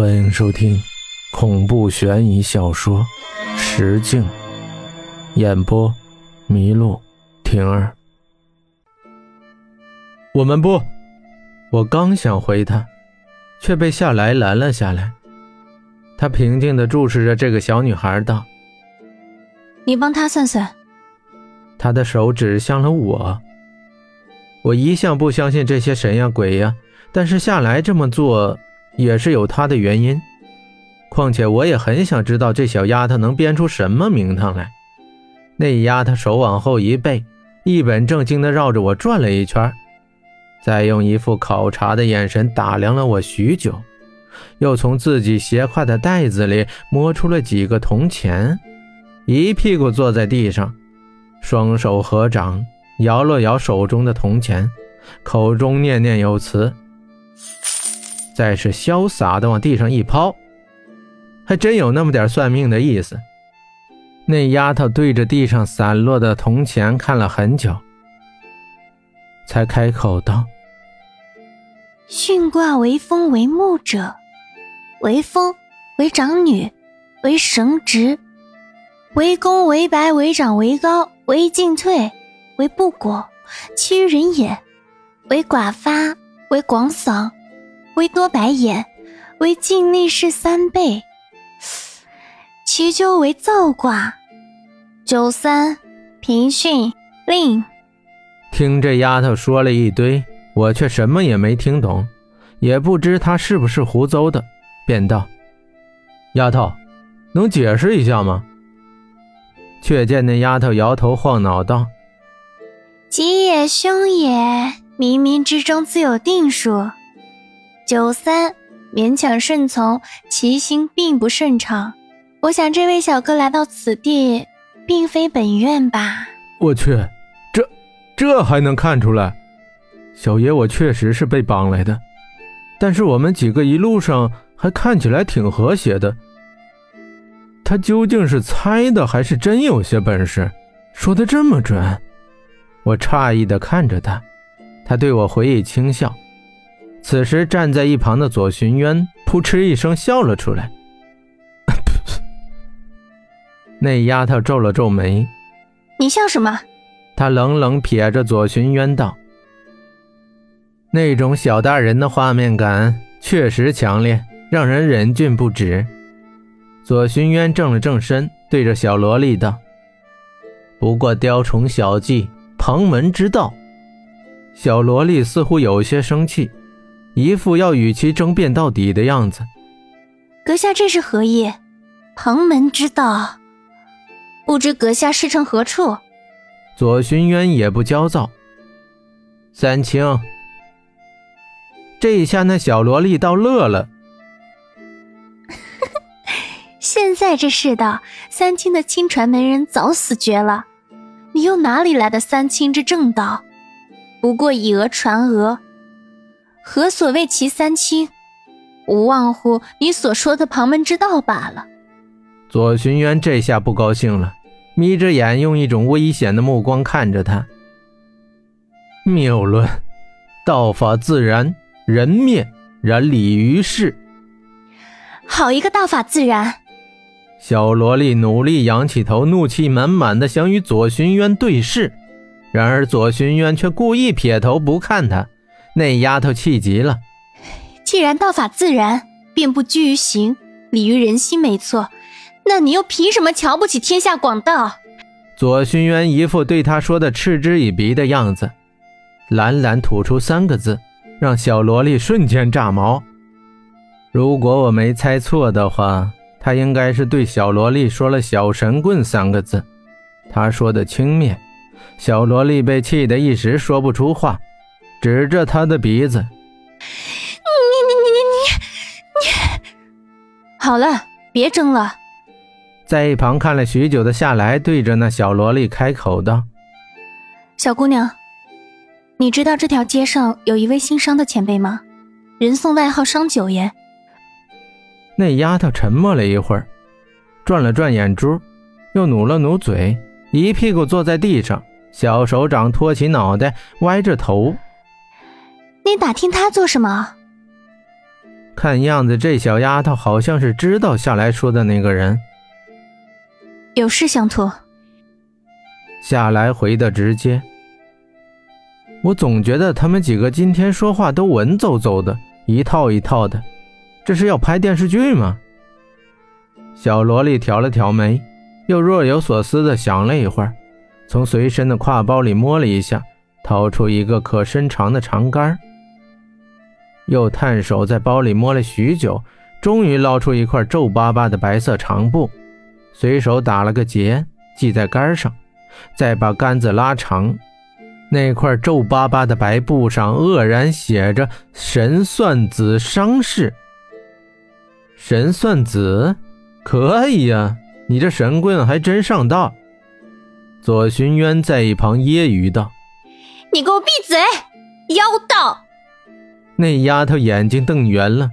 欢迎收听恐怖悬疑小说《石镜》，演播：麋鹿婷儿。我们不，我刚想回他，却被夏来拦了下来。他平静地注视着这个小女孩，道：“你帮他算算。”他的手指向了我。我一向不相信这些神呀鬼呀，但是夏来这么做也是有他的原因。况且我也很想知道这小丫头能编出什么名堂来。那丫头手往后一背，一本正经地绕着我转了一圈，再用一副考察的眼神打量了我许久，又从自己斜挎的袋子里摸出了几个铜钱，一屁股坐在地上，双手合掌。摇了摇手中的铜钱，口中念念有词，再是潇洒的往地上一抛，还真有那么点算命的意思。那丫头对着地上散落的铜钱看了很久，才开口道：“巽卦为风为木者，为风为长女，为绳直，为公为白为长为高为进退。”为不果，其余人也；为寡发，为广嗓，为多白眼，为尽力是三倍。其究为造卦。九三平训令。听这丫头说了一堆，我却什么也没听懂，也不知她是不是胡诌的，便道：“丫头，能解释一下吗？”却见那丫头摇头晃脑道。吉也凶也，冥冥之中自有定数。九三勉强顺从，其心并不顺畅。我想这位小哥来到此地，并非本愿吧？我去，这这还能看出来？小爷我确实是被绑来的，但是我们几个一路上还看起来挺和谐的。他究竟是猜的，还是真有些本事？说的这么准？我诧异的看着他，他对我回以轻笑。此时站在一旁的左寻渊扑哧一声笑了出来。那丫头皱了皱眉：“你笑什么？”他冷冷瞥着左寻渊道：“那种小大人的画面感确实强烈，让人忍俊不止。”左寻渊正了正身，对着小萝莉道：“不过雕虫小技。”旁门之道，小萝莉似乎有些生气，一副要与其争辩到底的样子。阁下这是何意？旁门之道，不知阁下师承何处？左寻渊也不焦躁。三清，这一下那小萝莉倒乐了。现在这世道，三清的亲传门人早死绝了。你又哪里来的三清之正道？不过以讹传讹，何所谓其三清？无忘乎你所说的旁门之道罢了。左寻渊这下不高兴了，眯着眼，用一种危险的目光看着他。谬论，道法自然，人灭然理于世。好一个道法自然！小萝莉努力仰起头，怒气满满的想与左寻渊对视，然而左寻渊却故意撇头不看他。那丫头气极了：“既然道法自然，便不拘于形，理于人心，没错。那你又凭什么瞧不起天下广道？”左寻渊一副对他说的嗤之以鼻的样子，懒懒吐出三个字，让小萝莉瞬间炸毛。如果我没猜错的话。他应该是对小萝莉说了“小神棍”三个字，他说的轻蔑，小萝莉被气得一时说不出话，指着他的鼻子：“你你你你你你，好了，别争了。”在一旁看了许久的夏来对着那小萝莉开口道：“小姑娘，你知道这条街上有一位姓商的前辈吗？人送外号商九爷。”那丫头沉默了一会儿，转了转眼珠，又努了努嘴，一屁股坐在地上，小手掌托起脑袋，歪着头。你打听他做什么？看样子这小丫头好像是知道夏来说的那个人。有事相托。夏来回的直接。我总觉得他们几个今天说话都文绉绉的，一套一套的，这是要拍电视剧吗？小萝莉挑了挑眉，又若有所思的想了一会儿，从随身的挎包里摸了一下，掏出一个可伸长的长杆又探手在包里摸了许久，终于捞出一块皱巴巴的白色长布，随手打了个结，系在杆上，再把杆子拉长。那块皱巴巴的白布上愕然写着“神算子伤势”。神算子，可以呀，你这神棍还真上道。左寻渊在一旁揶揄道：“你给我闭嘴，妖道！”那丫头眼睛瞪圆了，